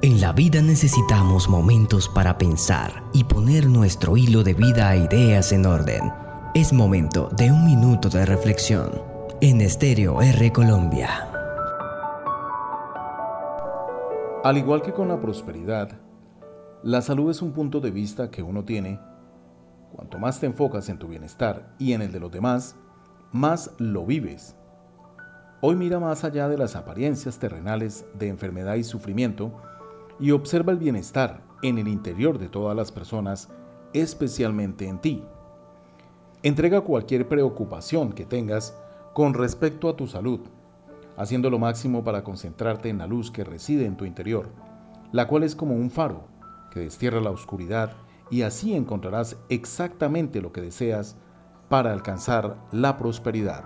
En la vida necesitamos momentos para pensar y poner nuestro hilo de vida a ideas en orden. Es momento de un minuto de reflexión en Estéreo R Colombia. Al igual que con la prosperidad, la salud es un punto de vista que uno tiene. Cuanto más te enfocas en tu bienestar y en el de los demás, más lo vives. Hoy mira más allá de las apariencias terrenales de enfermedad y sufrimiento y observa el bienestar en el interior de todas las personas, especialmente en ti. Entrega cualquier preocupación que tengas con respecto a tu salud, haciendo lo máximo para concentrarte en la luz que reside en tu interior, la cual es como un faro que destierra la oscuridad y así encontrarás exactamente lo que deseas para alcanzar la prosperidad.